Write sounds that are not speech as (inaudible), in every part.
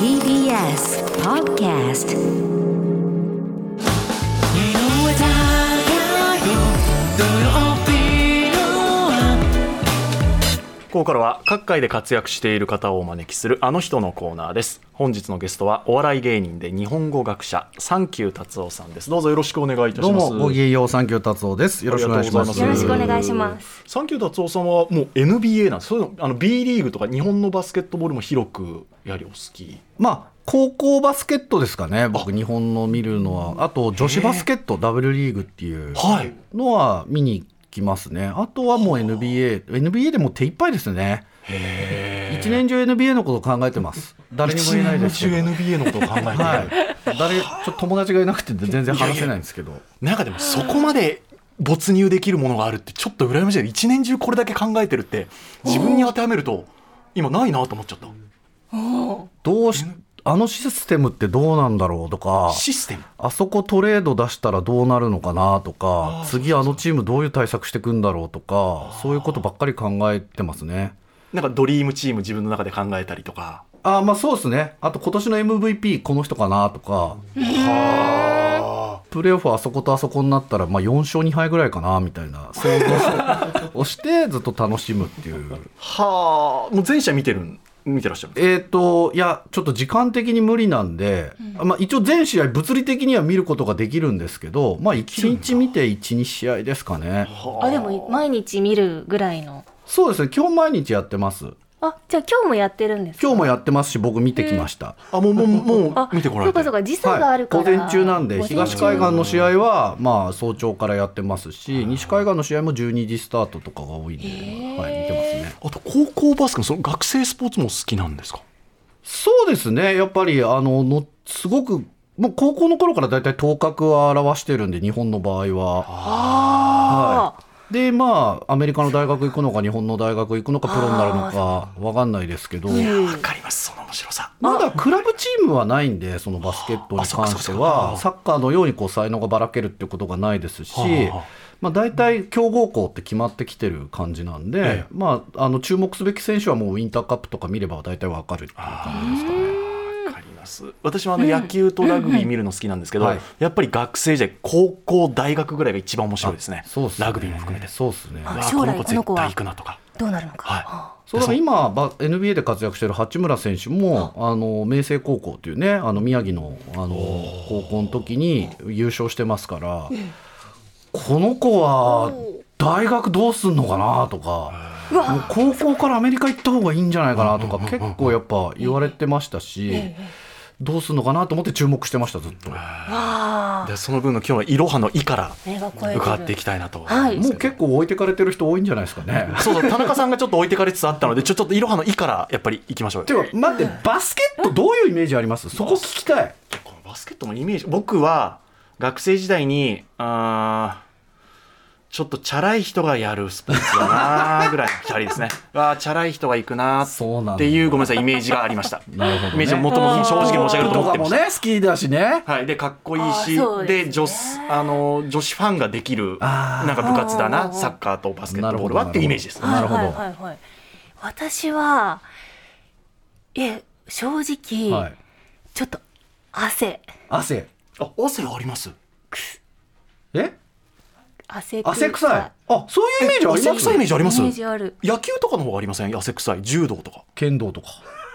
TBS Podcast. ここからは各界で活躍している方をお招きするあの人のコーナーです。本日のゲストはお笑い芸人で日本語学者サンキュー達夫さんです。どうぞよろしくお願いいたどうします。もごきげんようサンキュー達夫です。よろしくお願いします。よろしくお願いします。サンキュー達夫さんはもう NBA なんです。そういうのあの B リーグとか日本のバスケットボールも広くやはりお好き。まあ高校バスケットですかね。僕日本の見るのは。あと女子バスケット W リーグっていうはい。のは見に来ますね。あとはもう NBA NBA でもう手一杯ですね。一年中 NBA のことを考えてます。誰にも言えないですけど。一年中 NBA のことを考えている、はい。誰ちょっと友達がいなくて全然話せないんですけど。なんかでもそこまで没入できるものがあるってちょっと羨ましい。一年中これだけ考えてるって自分に当てはめると今ないなと思っちゃった。どうしあのシステムってどうなんだろうとかシステム？あそこトレード出したらどうなるのかなとか次あのチームどういう対策していくんだろうとかそういうことばっかり考えてますね。なんかドリームチーム自分の中で考えたりとか。あーまあそうですね。あと今年の MVP この人かなとか。プレーオフあそことあそこになったら、まあ、4勝2敗ぐらいかなみたいな想像をしてずっと楽しむっていう。はあ。もう全社見てるん？見てらっしゃるえー、といやちょっと時間的に無理なんで、まあ、一応全試合物理的には見ることができるんですけど、まあ、1日見て12試合ですかね。あ、でも毎日見るぐらいの。そうですね。今日毎日やってますあ、じゃあ今日もやってるんですか？今日もやってますし僕見てきました、あもうもうもうあ、見てこられてそうかそうか、時差があるから。午前中なんで東海岸の試合はまあ早朝からやってますし西海岸の試合も12時スタートとかが多いんで、はい、見てますね。あと高校バスケのその学生スポーツも好きなんですか？そうですね。やっぱりあののすごくもう高校の頃からだいたい頭角は表してるんで日本の場合は。ああ、でまあアメリカの大学行くのか日本の大学行くのかプロになるのかわかんないですけど、わかります。その面白さ。まだクラブチームはないんでそのバスケットに関しては。サッカーのようにこう才能がばらけるってことがないですし、はあまあ、大体強豪校って決まってきてる感じなんで、ええ。まあ、あの注目すべき選手はもうウィンターカップとか見れば大体わかるっていう感じですかね。ます。私もあの野球とラグビー見るの好きなんですけど、はい。やっぱり学生時代高校大学ぐらいが一番面白いですね。そうっすね。ラグビーも含めて。そうですね。将来この子は対行くなとか。どうなるのか。はい。あそうだから今ば NBA で活躍している八村選手もあの明星高校というねあの宮城のあの高校の時に優勝してますから、この子は大学どうすんのかなとか。もう高校からアメリカ行った方がいいんじゃないかなとか結構やっぱ言われてましたしどうすんのかなと思って注目してましたずっと。でその分の今日の「いろはの「い」から。伺っていきたいなとはいもう結構置いてかれてる人多いんじゃないですかね。(laughs) そうそう田中さんがちょっと置いてかれつつあったので (laughs) ちょちょっと「いろはの「い」からやっぱり行きましょうよていうか待ってバスケットどういうイメージあります？そこ聞きたい。このバスケットのイメージ僕は学生時代にあーちょっとチャラい人がやるスポーツだなーぐらいのチャリですね。(laughs) わあチャラい人が行くなそうなんだ。ーっていうごめんなさいイメージがありました。なるほど。ねイメージをもともと正直申し上げるとと思ってましたかもね好きだしね。はい、でかっこいいあしでね。女子あの女子ファンができるなんか部活だな。サッカーとバスケットボールはなるほどっていうイメージです。なるほど。はいはいはいはい。私は、え、正直、はい。ちょっと汗、汗。あ汗あります。え？汗汗臭い。あ、そういうイメージあり汗ます？臭いイメージあります？イメージある。野球とかの方がありません？汗臭い。柔道とか。剣道とか。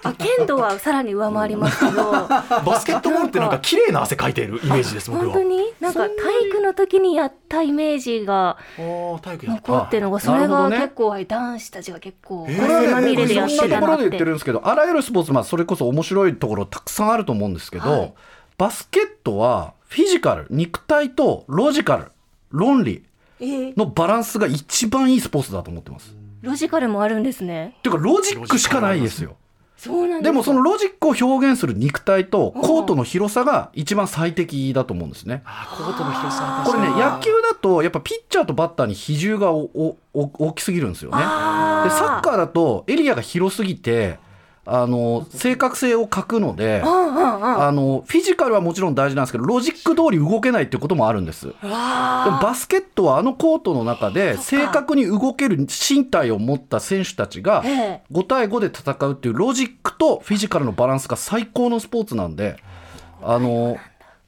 あ、剣道はさらに上回りますけど、(laughs) バスケットボールってなんか綺麗な汗かいているイメージです僕は。本当に？なんか体育の時にやったイメージがあー体育やった。残ってるのがあそれが結構男子たちが結構えーこれは汗まみれでやってろんなところで言ってたなってるんですけど、あらゆるスポーツ、まあ、それこそ面白いところたくさんあると思うんですけど、はい。バスケットはフィジカル、肉体とロジカル、論理えーのバランスが一番いいスポーツだと思ってます。ロジカルもあるんですねっていうか、ロジックしかないですよ。そうなんですでもそのロジックを表現する肉体とコートの広さが一番最適だと思うんですね。コートの広さこれね、野球だとやっぱピッチャーとバッターに比重がおおお大きすぎるんですよね。でサッカーだとエリアが広すぎてあの正確性を欠くので、あのフィジカルはもちろん大事なんですけどロジック通り動けないっていうこともあるんです。バスケットはあのコートの中で正確に動ける身体を持った選手たちがええ。5対5で戦うっていうロジックとフィジカルのバランスが最高のスポーツなんであの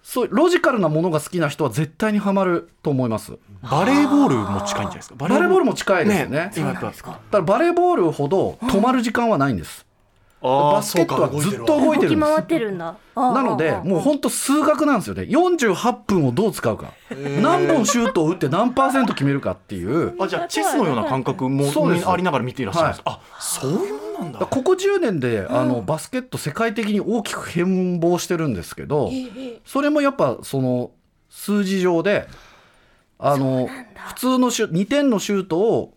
そうロジカルなものが好きな人は絶対にハマると思います。バレーボールも近いんじゃないですか？ババレーボールも近いですね。今やっぱただバレーボールほど止まる時間はないんです。あバスケットはずっと動いてるんです。動き回ってるんだ。なのでもう本当数学なんですよね。48分をどう使うか。何本シュートを打って何パーセント決めるかっていう。あじゃあチェスのような感覚もそうです。ありながら見ていらっしゃるんです、あそういうもんなんだ。ここ10年であのバスケット世界的に大きく変貌してるんですけどそれもやっぱその数字上であの普通のシュ2点のシュートを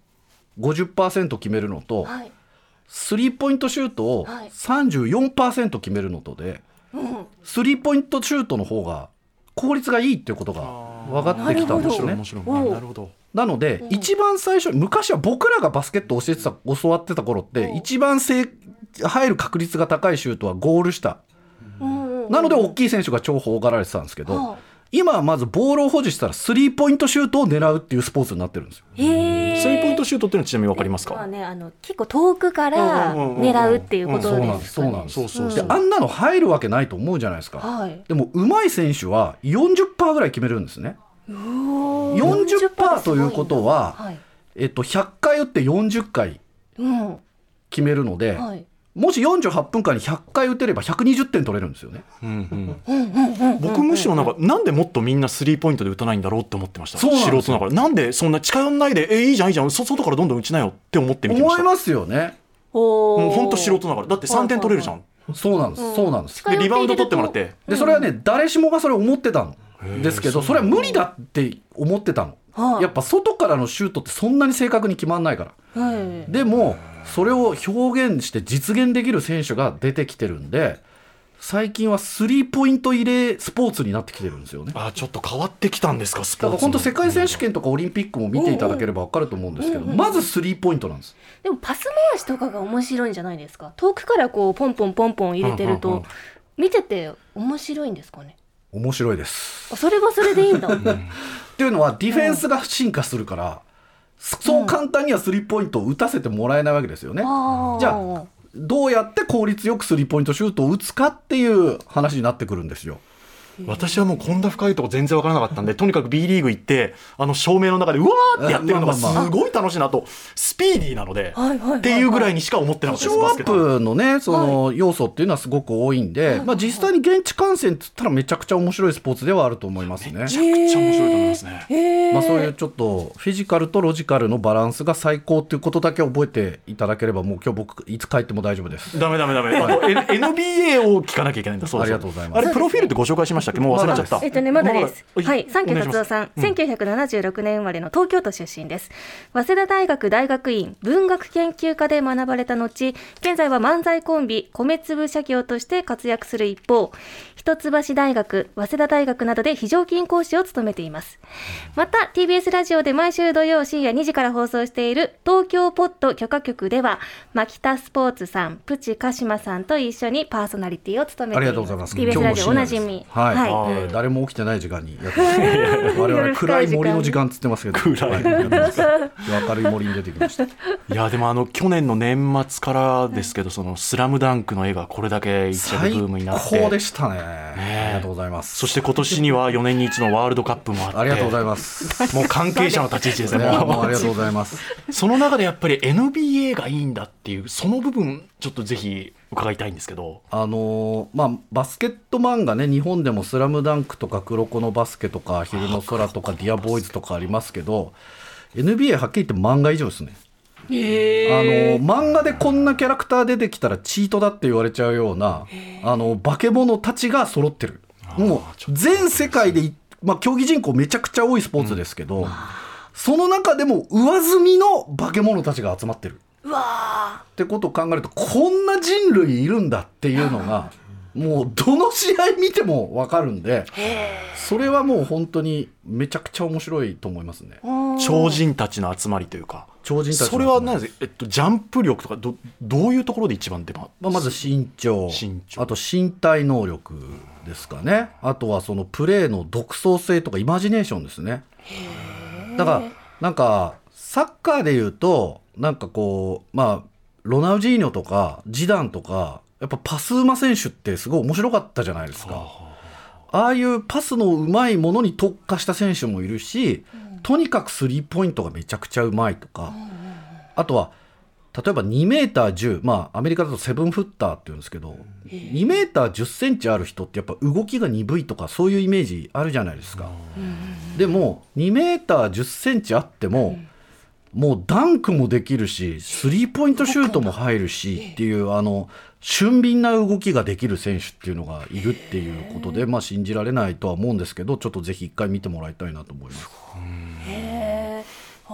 50%決めるのとはいスリーポイントシュートをはい。34%決めるのとでスリーポイントシュートの方が効率がいいっていうことが分かってきたんですね。面白い面。白い。おう。なるほど。なので、一番最初昔は僕らがバスケットを教えてた教わってた頃って一番正入る確率が高いシュートはゴール下。なので大きい選手が重宝がられてたんですけど、は今はまずボールを保持したらスリーポイントシュートを狙うっていうスポーツになってるんですよ。へえスリーポイントシュートっていうのはちなみにわかりますか？まあねあの結構遠くから狙うっていうことそうなんですそうなんです。そうそうであんなの入るわけないと思うじゃないですか。はい。でも上手い選手は40%ぐらい決めれるんですね。40%ということは、はいえっと、100回打って40回うん。決めるので、はいもし48分間に100回打てれば120点取れるんですよね。うんうん僕むしろなんかなんでもっとみんなスリーポイントで打たないんだろうって思ってました。素人ながらなんでそんな近寄んないでえいいじゃんいいじゃん。そ外からどんどん打ちなよって思って見てました。思いますよね。もう本当素人ながら。だって3点取れるじゃん。そうなんです。そうなんです。でリバウンド取ってもらって。でそれはね、誰しもがそれ思ってたのですけどそれは無理だって思ってたの、はいやっぱ外からのシュートってそんなに正確に決まんないから。はい。でもそれを表現して実現できる選手が出てきてるんで最近はスリーポイント入れスポーツになってきてるんですよね。あちょっと変わってきたんですかスポーツだから本当世界選手権とかオリンピックも見ていただければ分かると思うんですけどまずスリーポイントなんです。でもパス回しとかが面白いんじゃないですか？遠くからこうポンポンポンポン入れてるうんうんうんと見てて面白いんですかね？面白いです。あそれはそれでいいんだ。っていうのはディフェンスが進化するから、そう簡単にはスリーポイントを打たせてもらえないわけですよね。あー。じゃあどうやって効率よくスリーポイントシュートを打つかっていう話になってくるんですよ。私はもうこんな深いとこ全然わからなかったんでとにかく B リーグ行ってあの照明の中でうわーってやってるのがすごい楽しいなと。スピーディーなのではいはいはいはい。っていうぐらいにしか思ってなかったショーアッですバスケットプのねその要素っていうのはすごく多いんで、まあ、実際に現地観戦っつったらめちゃくちゃ面白いスポーツではあると思いますね。めちゃくちゃ面白いと思いますね。まあ、そういうちょっとフィジカルとロジカルのバランスが最高っていうことだけ覚えていただければもう今日僕いつ帰っても大丈夫です。ダメダメダメ。あの N- NBA を聞かなきゃいけないんだ。そうだありがとうございます。あれプロフィールってご紹介しました？っけもう忘れちゃったえっとね、まだです。はい、三家お願いします達夫さん、1976年生まれの東京都出身です。早稲田大学大学院文学研究科で学ばれた後、現在は漫才コンビ、米粒社協として活躍する一方、一橋大学、早稲田大学などで非常勤講師を務めています。また、TBS ラジオで毎週土曜深夜2時から放送している東京ポッド許可局では、牧田スポーツさん、プチ鹿島さんと一緒にパーソナリティを務めています。ありがとうございます。TBS ラジオおなじみ。はい、はいえー誰も起きてない時間にやってます。我々暗い森の時間っつってますけど、暗い明るい森に出てきました。いやでもあの去年の年末からですけど「そのスラムダンクの絵がこれだけ一躍最ブームになっ高てでしたね。えありがとうございます。そして今年には4年に一度のワールドカップもあってありがとうございます。もう関係者の立ち位置ですねもうありがとうございます。その中でやっぱり NBA がいいんだっていうその部分ちょっとぜひ伺いたいんですけどあのーまあ、バスケット漫画ね日本でも「スラムダンクとか「黒子のバスケ」とか「昼の空」とか「ディアボーイズ」とかありますけど NBA はっきり言って漫画以上ですね。あのー漫画でこんなキャラクター出てきたらチートだって言われちゃうようなあの化け物たちが揃ってるもう全世界でい、まあ、競技人口めちゃくちゃ多いスポーツですけど、その中でも上積みの化け物たちが集まってる。うわってことを考えるとこんな人類いるんだっていうのがもうどの試合見ても分かるんでそれはもう本当にめちゃくちゃ面白いと思いますね。ー超人たちの集まりというか。超人たちのそれは何ですえっと、ジャンプ力とかどどういうところで一番出ままあ、まず身長。身長。あと身体能力ですかね。あとはそのプレーの独創性とかイマジネーションですね。だからなんかサッカーでいうとなんかこうまあロナウジーニョとかジダンとかやっぱパスうま選手ってすごい面白かったじゃないですか。ああいうパスのうまいものに特化した選手もいるし、とにかくスリーポイントがめちゃくちゃうまいとか、あとは例えば2メーター10まあアメリカだとセブンフッターって言うんですけど2メーター10センチある人ってやっぱ動きが鈍いとかそういうイメージあるじゃないですか。でも2メーター10センチあっても、もうダンクもできるしスリーポイントシュートも入るしっていうあの俊敏な動きができる選手っていうのがいるっていうことで、まあ、信じられないとは思うんですけどちょっとぜひ一回見てもらいたいなと思います。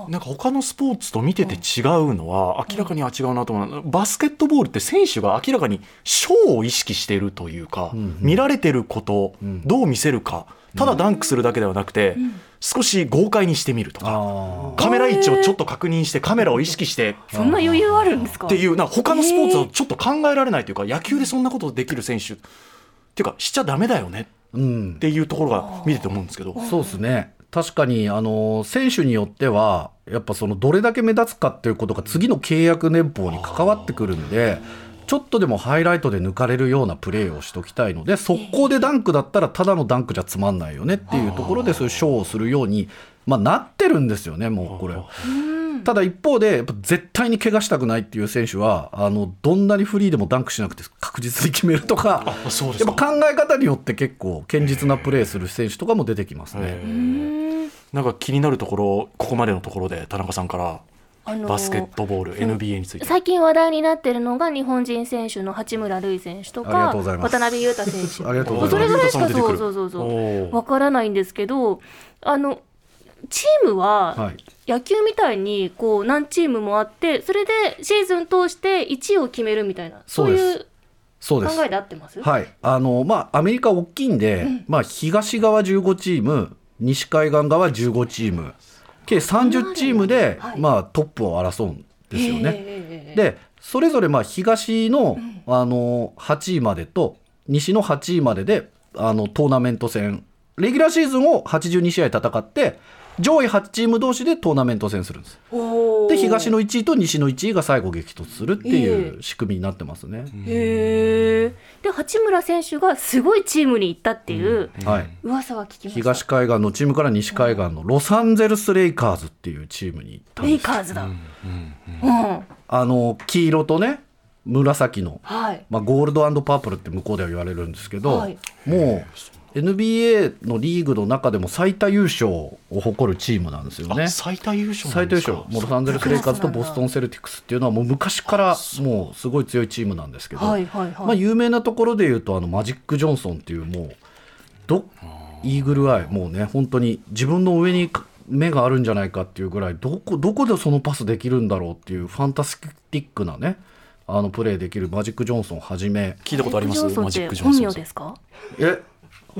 なんか他のスポーツと見てて違うのは明らかには違うなと思うのはバスケットボールって選手が明らかにショーを意識しているというか、見られてることどう見せるかただダンクするだけではなくて、少し豪快にしてみるとかあカメラ位置をちょっと確認してカメラを意識してそんな余裕あるんですか？っていうな他のスポーツはちょっと考えられないというか野球でそんなことできる選手っていうかしちゃダメだよねうん。っていうところが見てて思うんですけど。そうですね。確かにあの選手によってはやっぱそのどれだけ目立つかっていうことが次の契約年俸に関わってくるんでちょっとでもハイライトで抜かれるようなプレーをしときたいので速攻でダンクだったらただのダンクじゃつまんないよねっていうところでそういうショーをするように、まあ、なってるんですよねもうこれ。ただ一方でやっぱ絶対に怪我したくないっていう選手はあのどんなにフリーでもダンクしなくて確実に決めるとかやっぱ考え方によって結構堅実なプレーする選手とかも出てきますね。えーなんか気になるところここまでのところで田中さんからあのーバスケットボール、NBA について。最近話題になってるのが日本人選手の八村塁選手とか渡辺裕太選手。ありがとうごそれざいます。ぐら (laughs) いしかそうそうそうそう。おー。わからないんですけどあのチームははい。野球みたいにこう何チームもあってそれでシーズン通して1位を決めるみたいなそういうそうです。考えで合ってます？はい。あのまあアメリカ大きいんで、まあ、東側15チーム西海岸側15チーム計30チームで、はい。まあ、トップを争うんですよね。ねでそれぞれまあ東の,、あの8位までと西の8位までであのトーナメント戦。レギュラーシーズンを82試合戦って上位8チーム同士でトーナメント戦するんです。で東の1位と西の1位が最後激突するっていう仕組みになってますね。へえで八村選手がすごいチームに行ったっていうはい。噂は聞きました。東海岸のチームから西海岸のロサンゼルス・レイカーズっていうチームに行ったんレイですカーズだ、うんあの黄色とね紫の、はい。まあ、ゴールドパープルって向こうでは言われるんですけど、はい。もう NBA のリーグの中でも最多優勝を誇るチームなんですよね。あ。最多優勝な最多優んですか？勝。もうロサンゼルス・レイカーズとボストン・セルティックスっていうのはもう昔からもうすごい強いチームなんですけど、はいはいはい。まあ、有名なところで言うとあのマジック・ジョンソンっていうもうどイーグルアイもうね本当に自分の上に目があるんじゃないかっていうぐらいどこどこでそのパスできるんだろうっていうファンタスティックなねあのプレーできるマジック・ジョンソンはじめ。聞いたことあります？マジックマジョ本ンソンさん名ですか？え？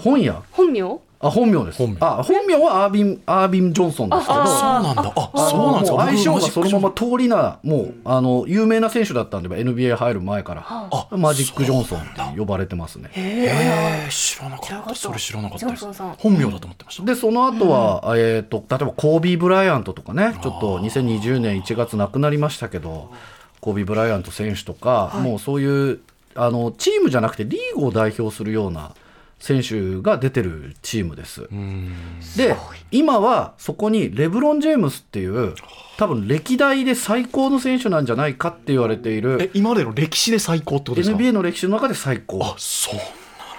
本屋？本名？あ本名です。本名。あ本名はアービンアービン・ジョンソンですけど。あそうなんだ。あそうなんですか。相性が僕そのまま通りなもうあの有名な選手だったんで NBA 入る前からあ。マジック・ジョンソンって呼ばれてますね。えー、知らなかった。それ知らなかったです。ジョンソンさん。本名だと思ってました。でその後は、えー、と例えばコービー・ブライアントとかねちょっと2020年1月亡くなりましたけどコービー・ブライアント選手とか、もうそういうあのチームじゃなくてリーグを代表するような選手が出てるチームです。で今はそこにレブロン・ジェームスっていう多分歴代で最高の選手なんじゃないかって言われていえる今までの歴史で最高ってことですか？NBA の歴史の中で最高。あそう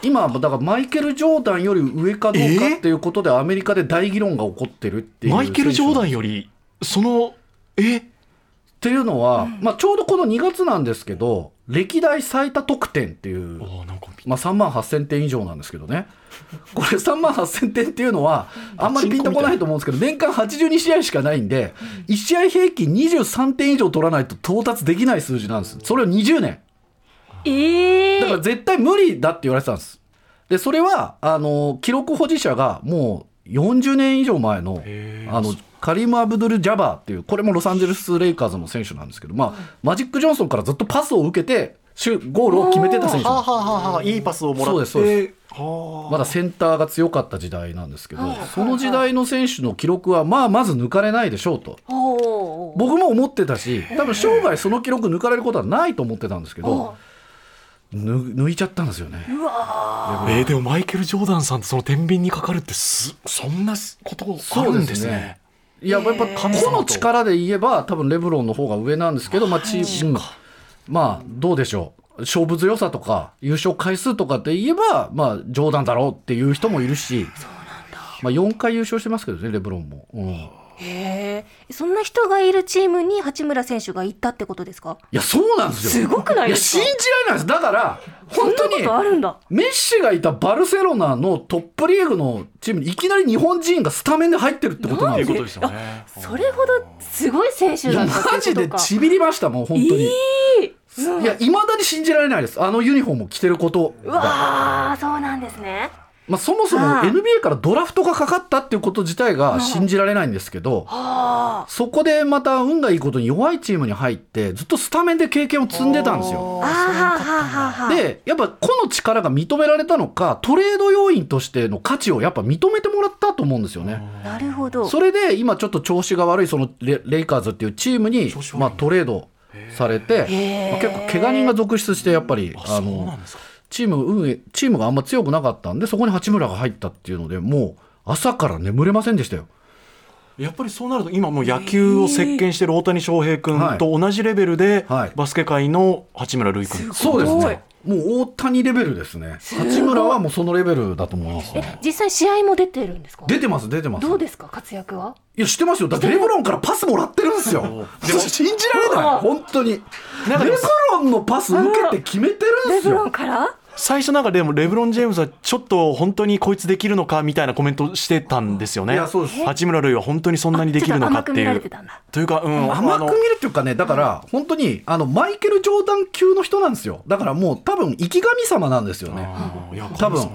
今はだからマイケル・ジョーダンより上かどうかっていうことでアメリカで大議論が起こってるっていうマイケル・ジョーダンよりそのえ？っていうのは、まあ、ちょうどこの2月なんですけど歴代最多得点っていう、あなんかまあ、3万8000点以上なんですけどね。(laughs) これ3万8000点っていうのはあんまりピンとこないと思うんですけど年間82試合しかないんで1試合平均23点以上取らないと到達できない数字なんです。それを20年。ええだから絶対無理だって言われてたんです。でそれはあの記録保持者がもう40年以上前のあのカリム・アブドゥル・ジャバーっていうこれもロサンゼルス・レイカーズの選手なんですけど、まあ、マジック・ジョンソンからずっとパスを受けてシュゴールを決めてた選手はあ、はあはあはあ、いいパスをもらって。そうですそうではあまだセンターが強かった時代なんですけど、その時代の選手の記録はまあまず抜かれないでしょうと。僕も思ってたし多分生涯その記録抜かれることはないと思ってたんですけどぬ抜いちゃったんですよね。え。ーでもマイケル・ジョーダンさんってその天秤にかかるってすそんなことあるんですね。いややっぱ個の力で言えば多分レブロンの方が上なんですけど、まあ、チーム、まあどうでしょう。勝負強さとか優勝回数とかって言えば、まあ、冗談だろうっていう人もいるしまあ、4回優勝してますけどねレブロンも、うん、いへえそんな人がいるチームに八村選手が行ったってことですか？やそうなんですよ。すごくないですか？いや信じられないです。だから本当そんなことあにるんだ。メッシがいたバルセロナのトップリーグのチームにいきなり日本人がスタメンで入ってるってことなんですよ。っていうことですよね。それほどすごい選手だ。ったマジでちびりましたもん本当に、いいいやいまだに信じられないです。あのユニフォームを着てること。うがわーそうなんですねまあ、そもそもはい。NBA からドラフトがかかったっていうこと自体が信じられないんですけど、はそこでまた運がいいことに弱いチームに入ってずっとスタメンで経験を積んでたんですよ。でやっぱ個の力が認められたのかトレード要員としての価値をやっぱ認めてもらったと思うんですよね。なるほど。それで今ちょっと調子が悪いそのレレイカーズっていうチームにまあ、トレードされて、まあ、結構怪我人が続出してやっぱりあそうのなんですか。チーム運営チームがあんま強くなかったんでそこに八村が入ったっていうのでもう朝から眠れませんでしたよ。やっぱりそうなると今もう野球を席巻している大谷翔平君と同じレベルではいバスケ界の八村塁君。そうですすごいね。もう大谷レベルですね。八村はもうそのレベルだと思いますね。え実際試合も出てるんですか？出てます出てます。どうですか活躍は？いや知ってますよ。だってレブロンからパスもらってるんですよ。でも信じられない本当に。レブロンのパス受けて決めてるんですレブロンよ。から？最初なんかでもレブロン・ジェームズはちょっと本当にこいつできるのかみたいなコメントしてたんですよね。八村塁は本当にそんなにできるのかっていう。というか、うん、甘く見るっていうかね、だから本当にあのマイケル・ジョーダン級の人なんですよ。だからもう多分生き神様なんですよね。多分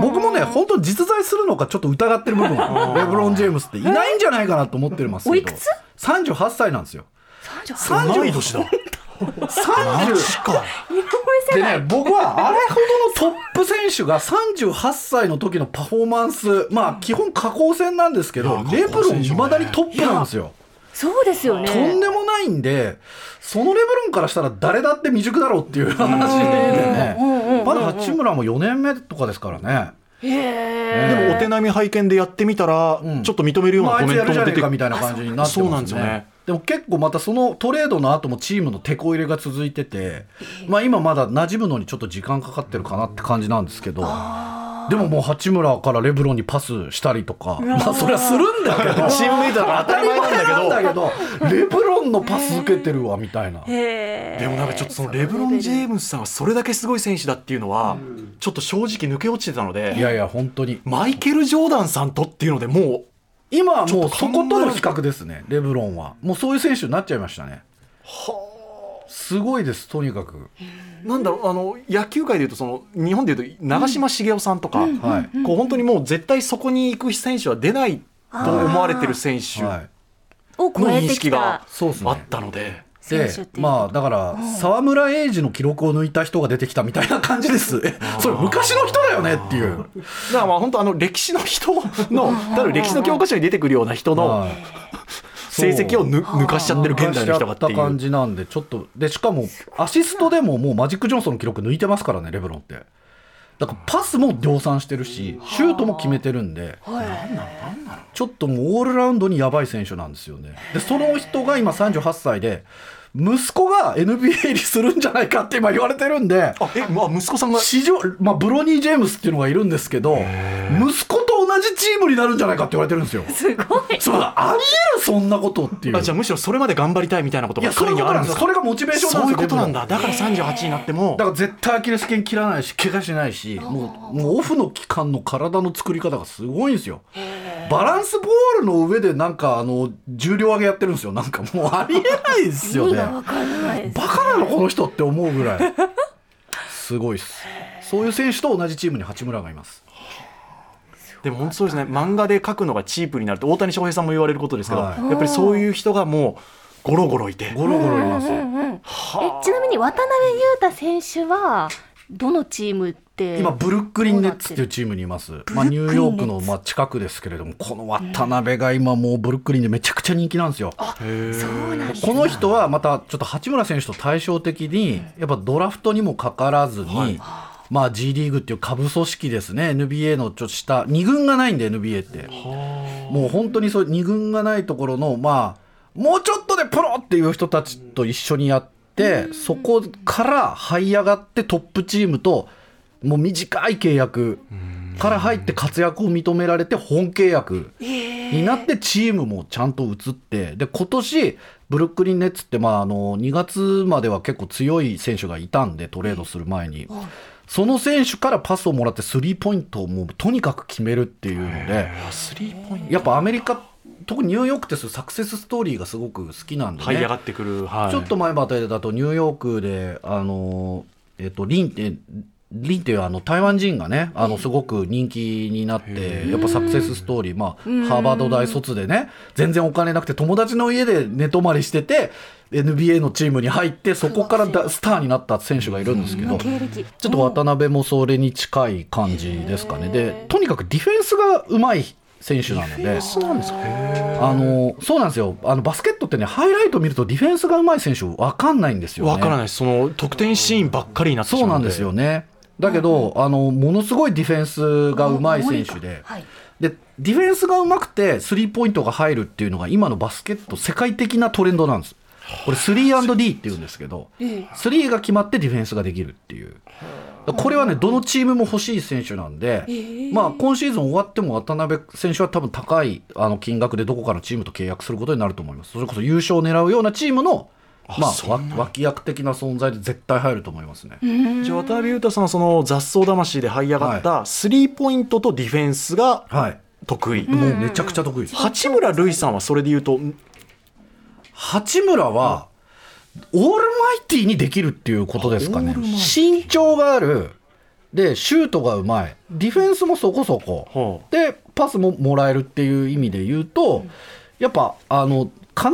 僕もね、本当に実在するのかちょっと疑ってる部分、(laughs) レブロン・ジェームスっていないんじゃないかなと思ってますけど。おいくつ ?38 歳なんですよ。38同い年だ。30か。で代ね、僕はあれほどのトップ選手が38歳の時のパフォーマンス、まあ基本下降戦なんですけどレブロンい。まだにトップなんですよ。そうですよね。とんでもないんで、そのレブロンからしたら誰だって未熟だろうっていう話でね。うんうんうんうん、まだ八村も4年目とかですからね。でもお手並み拝見でやってみたら、うん。ちょっと認めるようまあ、あいつやるじゃなコメントも出てねえかみたいな感じになってますそうなんですよねでも結構またそのトレードの後もチームの手こ入れが続いてて、まあ今まだ馴染むのにちょっと時間かかってるかなって感じなんですけど、でももう八村からレブロンにパスしたりとか、まあそれはするんだけど、チームメイトだから当たり前なんだけど。レブロンのパス受けてるわみたいな。でもなんかちょっとそのレブロン・ジェームズさんがそれだけすごい選手だっていうのは、ちょっと正直抜け落ちてたので、いやいや本当に。マイケル・ジョーダンさんとっていうのでもう今はもうそことの比較ですね、レブロンは。もうそういう選手になっちゃいましたね。すごいです、とにかく。なんだろうあの野球界でいうとその日本でいうと長嶋茂雄さんとか、はい。こう本当にもう絶対そこに行く選手は出ないと思われてる選手のはい。を超え認てきた識がそうですねあったので。で選手っていうまあだから沢村栄治の記録を抜いた人が出てきたみたいな感じです。えそれ昔の人だよね？っていう。だからまあ本当あの歴史の人の多分歴史の教科書に出てくるような人のはい。成績をぬ抜かしちゃってる現代の人がってい抜かしちゃった感う。じなんでちょっとでしかもアシストでももうマジック・ジョンソンの記録抜いてますからねレブロンって。だからパスも量産してるしシュートも決めてるんでちょっともうオールラウンドにやばい選手なんですよねでその人が今38歳で息子が NBA 入りするんじゃないかって今言われてるんで。あえまあ息子さんが。史上、まあ、ブロニー・ジェームスっていうのがいるんですけど息子じチームになるんじゃないかって言われてるんですよ。(laughs) すごいそうありえるそんなことっていう。あじゃあむしろそれまで頑張りたいみたいなことが彼にことなんですよ。それがモチベーションなんですよ。そういうことなんだだから38になってもだから絶対アキレス腱切らないし怪我しないしもうもうオフの期間の体の作り方がすごいんですよ。バランスボールの上でなんかあの重量上げやってるんですよ。なんかもうありえないですよね意味が。わからないですバカなのこの人って思うぐらい。すごいっす。そういう選手と同じチームに八村がいます。でも本当そうですね。漫画で描くのがチープになると大谷翔平さんも言われることですけど、はい。やっぱりそういう人がもうゴロゴロいて。ゴロゴロいます。うん。うんえちなみに渡辺裕太選手はどのチームって今ブルックリンネッツっていうチームにいます、まあ、ニューヨークのまあ近くですけれどもこの渡辺が今もうブルックリンでめちゃくちゃ人気なんですよ。そうなんですこの人はまたちょっと八村選手と対照的にやっぱドラフトにもかからずに、まあ G リーグっていう下部組織ですね。NBA のちょっと下。2軍がないんで NBA って。もう本当にそう2軍がないところのまあもうちょっとでプロっていう人たちと一緒にやってそこから這い上がってトップチームともう短い契約から入って活躍を認められて本契約になってチームもちゃんと移ってで今年ブルックリン・ネッツってまああの2月までは結構強い選手がいたんでトレードする前にその選手からパスをもらってスリーポイントをもうとにかく決めるっていうのでスリーポイント。やっぱアメリカ特にニューヨークってサクセスストーリーがすごく好きなんでね。上がってくる、はい、ちょっと前までだとニューヨークであの、えっと、リンってリンっていうあの台湾人がねあのすごく人気になってやっぱサクセスストーリー、まあ、ハーバード大卒でね全然お金なくて友達の家で寝泊まりしてて NBA のチームに入ってそこからだスターになった選手がいるんですけど。ちょっと渡辺もそれに近い感じですかね。で、とにかくディフェンスがうまい選手なので、あのそうなんですよ。あのバスケットってね、ハイライト見るとディフェンスがうまい選手、分かんないんですよね。わからないです。その得点シーンばっかりになってしまそうなんですよね。だけど、あのものすごいディフェンスがうまい選手で、はいでディフェンスがうまくてスリーポイントが入るっていうのが今のバスケット世界的なトレンドなんです。これ 3&D っていうんですけど、3が決まってディフェンスができるっていう。これはね、どのチームも欲しい選手なんで、まあ、今シーズン終わっても渡辺選手は多分高いあの金額でどこかのチームと契約することになると思います。それこそ優勝を狙うようなチームの、まあ、わ脇役的な存在で絶対入ると思いますね。じゃあ渡辺裕太さんはその雑草魂で這い上がったスリーポイントとディフェンスがはい。得意、もうめちゃくちゃ得意です。八村塁さんはそれで言うと八村は、オールマイティーにできるっていうことですかね。身長がある。で、シュートがうまい。ディフェンスもそこそこ。はで、パスももらえるっていう意味で言うと、やっぱ、あの、必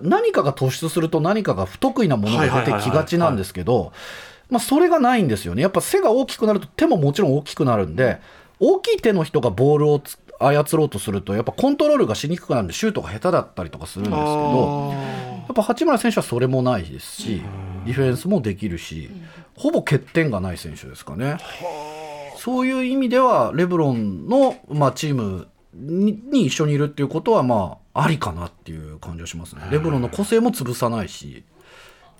ず何かが突出すると何かが不得意なものが出てきがちなんですけど、まあ、それがないんですよね。やっぱ背が大きくなると手ももちろん大きくなるんで、大きい手の人がボールをつ操ろうとすると、やっぱコントロールがしにくくなるんで、シュートが下手だったりとかするんですけど、やっぱ八村選手はそれもないですし、ディフェンスもできるし、ほぼ欠点がない選手ですかね。そういう意味では、レブロンの、まあ、チームにに一緒にいるっていうことは、まあ、ありかなっていう感じがしますね。レブロンの個性も潰さないし、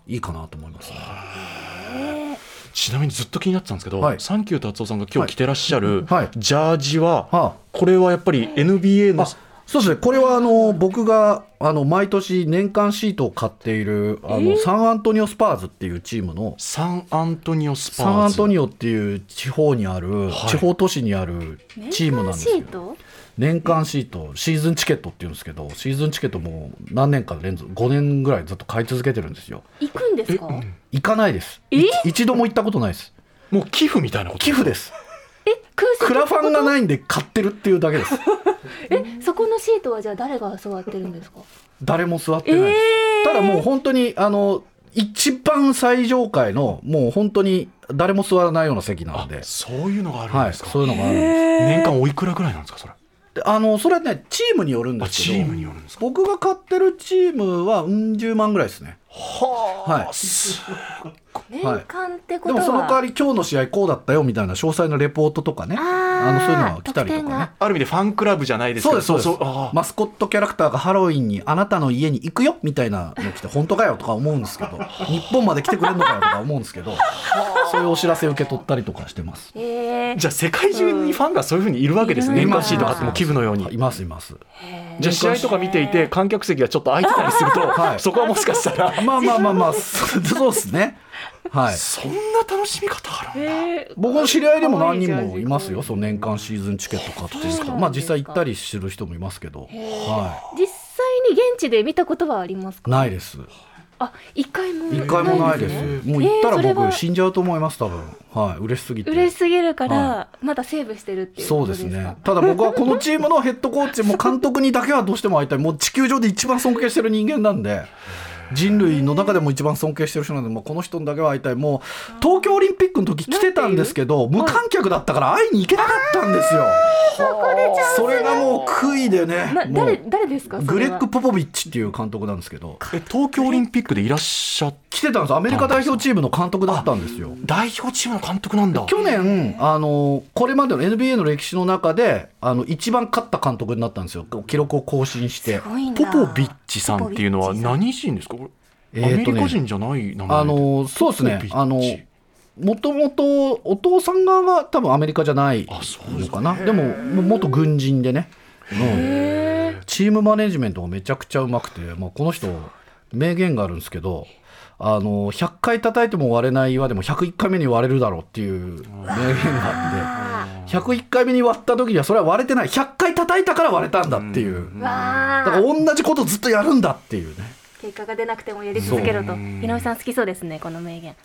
いいかなと思いますね。ちなみにずっと気になってたんですけど、はい。サンキュー達夫さんが今日着てらっしゃるはい。ジャージは、はあ。これはやっぱり NBA のあそうですね、これはあの僕があの毎年年間シートを買っているあの、サンアントニオスパーズっていうチームのサンアントニオスパーズ。サンアントニオっていう地方にある、はい。地方都市にあるチームなんですよ。シート？年間シートシーズンチケットっていうんですけどシーズンチケットも何年か連続5年ぐらいずっと買い続けてるんですよ。行くんですか？行かないです。一度も行ったことないです。もう寄付みたいなこと寄付です。え空席クラファンがないんで買ってるっていうだけです。えそこのシートはじゃあ誰が座ってるんですか？誰も座ってないです、えー。ただもう本当にあの一番最上階のもう本当に誰も座らないような席なんで。そういうのがあるんはいですか、そういうのがあるんです。年間おいくらぐらいなんですかそれ？であのそれはねチームによるんですけどあチームによるんですか？僕が買ってるチームはうん十万ぐらいですね。ははい。す年間ってことは、でもその代わり今日の試合こうだったよみたいな詳細なレポートとかね。あのそういうのが来たりとかね。ある意味でファンクラブじゃないですけど。そうですそうです。あー。マスコットキャラクターがハロウィンにあなたの家に行くよみたいなの来て本当かよとか思うんですけど。(laughs) 日本まで来てくれるのかよとか思うんですけど。そういうお知らせ受け取ったりとかしてます。えー。じゃあ世界中にファンがそういうふうにいるわけですね、うん年間シート買っても寄付のように。いますいます。じゃあ試合とか見ていて観客席がちょっと空いてたりすると、はい。そこはもしかしたら。(laughs) まあまあまあまあそそうですねはい。そんな楽しみ方あるんだ。えー。僕の知り合いでも何人もいますよ。その年間シーズンチケット買ってる人まあ実際行ったりする人もいますけど。は実際に現地で見たことはありますか？いないです。あ一回も。一回もないです。ね。もう行ったら僕死んじゃうと思います多分。はい。嬉しすぎて。嬉しすぎるから、はまだセーブしてるっていうそうですね。ただ僕はこのチームのヘッドコーチも監督にだけはどうしても会いたい。もう地球上で一番尊敬してる人間なんで人類の中でも一番尊敬してる人なんでもうこの人にだけは会いたい。もう東京オリンピックの時来てたんですけど無観客だったから会いに行けなかったんですよ。それがもう悔いでね。誰誰ですかグレッグ・ポポビッチっていう監督なんですけど。え東京オリンピックでいらっしゃっ来てたんですアメリカ代表チームの監督だったんですよ。代表チームの監督なんだ。去年あのこれまでの NBA の歴史の中であの一番勝った監督になったんですよ。記録を更新して。ポだポビッチさんっていうのは何人ですか？えーアメリカ人じゃない名前あのそうですね。あのもともとお父さん側が多分アメリカじゃないあそうですのか。なでもも元軍人でね、うん。チームマネジメントがめちゃくちゃうまくて、まあ、この人名言があるんですけどあの100回叩いても割れない岩でも101回目に割れるだろうっていう名言があって101回目に割った時にはそれは割れてない。100回叩いたから割れたんだっていう。わだから同じことずっとやるんだっていうね結果が出なくてもやり続けろと。井上さん好きそうですねこの名言。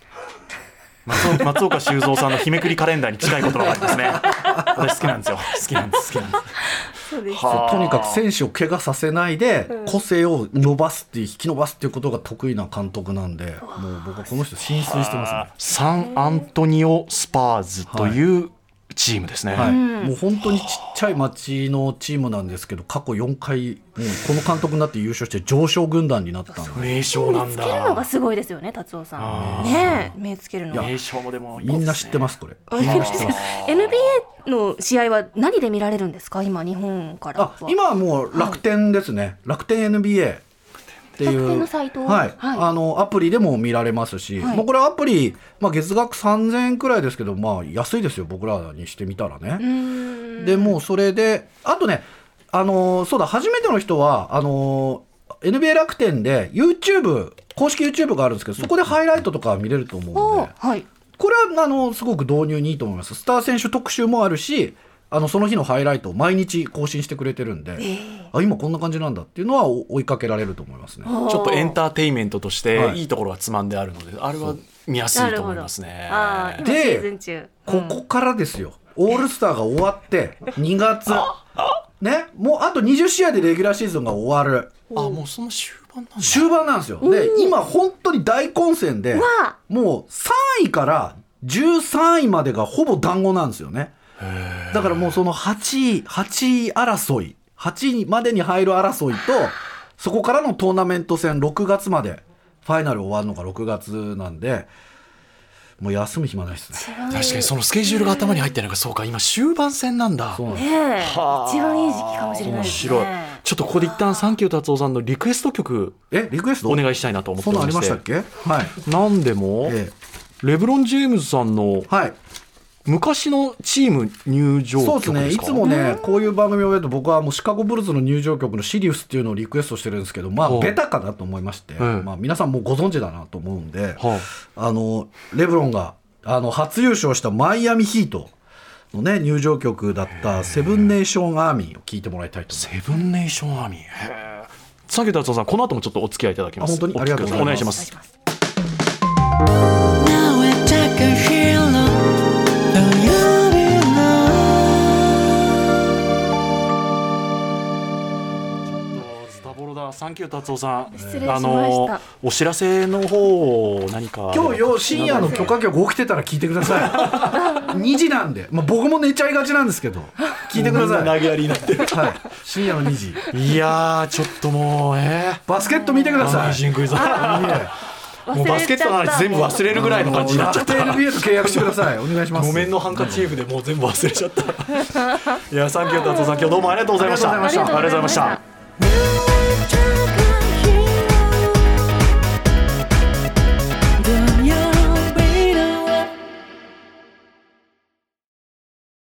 松岡松岡修造さんの日めくりカレンダーに近い言葉がありますね。(laughs) 私好きなんですよ。好きなんです好きなんです。そうです。はあ。とにかく選手を怪我させないで個性を伸ばすっていう引き伸ばすっていうことが得意な監督なんでもう僕はこの人浸水してますね。サンアントニオスパーズというチームですね、はい、もう本当にちっちゃい町のチームなんですけど過去4回この監督になって優勝して上昇軍団になったんで。名称なん目つけるのがだすごいですよね達夫さあんねえ目つけるのが名称もでもみんな知ってますこれ。あみんな知ってます。NBA の試合は何で見られるんですか？今日本からは。あ今はもう楽天ですね、楽天 NBA っていう。楽天のサイトはい。はい。あのアプリでも見られますし、はい。もうこれアプリ、まあ、月額3000円くらいですけど、まあ、安いですよ僕らにしてみたらね。でもうそれであとねあのーそうだ初めての人はあのー NBA 楽天で YouTube 公式 YouTube があるんですけどそこでハイライトとか見れると思うんで。おはい。これはあのすごく導入にいいと思います。スター選手特集もあるしあのその日のハイライトを毎日更新してくれてるんで、あ今こんな感じなんだっていうのは追いかけられると思いますね。ちょっとエンターテインメントとしてはい。いいところがつまんであるので、あれは見やすいと思いますね。でシーズン中。ここからですよ、オールスターが終わって2月ね？もうあと20試合でレギュラーシーズンが終わる。あもうその終盤なんだ。終盤なんですよ。で今本当に大混戦でもう3位から13位までがほぼ団子なんですよねだからもうその8位8位争い8位までに入る争いとそこからのトーナメント戦6月までファイナル終わるのが6月なんでもう休む暇ないですね。確かにそのスケジュールが頭に入ってないからそうか。今終盤戦なんだ。そうなんです。ね一番いい時期かもしれない面です白いね。ちょっとここで一旦サンキュー達夫さんのリクエスト曲えリクエスト？お願いしたいなと思ってそんなんあおりましたっけ？はい、なんでも、えレブロン・ジェームズさんのえはい昔のチーム入場そうですね。いつもねこういう番組をやると僕はもうシカゴブルズの入場曲の「シリウス」っていうのをリクエストしてるんですけどまあベタかなと思いまして、うん。まあ、皆さんもうご存知だなと思うんで、はあのレブロンがあの初優勝したマイアミヒートのね入場曲だった「セブンネーションアーミー」を聞いてもらいたいと思います。セブンネーションアーミー。へえサンキュー達夫さんこの後もちょっとお付き合いいただきます。あ本当にありがとうございます。お願いしますサンキュー達夫さんあのお知らせの方を何か。今日よ深夜の許可局起きてたら聞いてください。(laughs) 2時なんで、まあ、僕も寝ちゃいがちなんですけど。聞いてください、投げやりになってるはい、深夜の2時。いやーちょっともうえー。バスケット見てくだアさい。メー。ジングイズ。もうバスケットの話全部忘れるぐらいの感じになっちゃった。NBA と契約してください。お願いします。木綿のハンカチーフでもう全部忘れちゃった。(laughs) いやサンキュー達夫さん今日どうもありがとうございました。ありがとうございました。ありがとうございました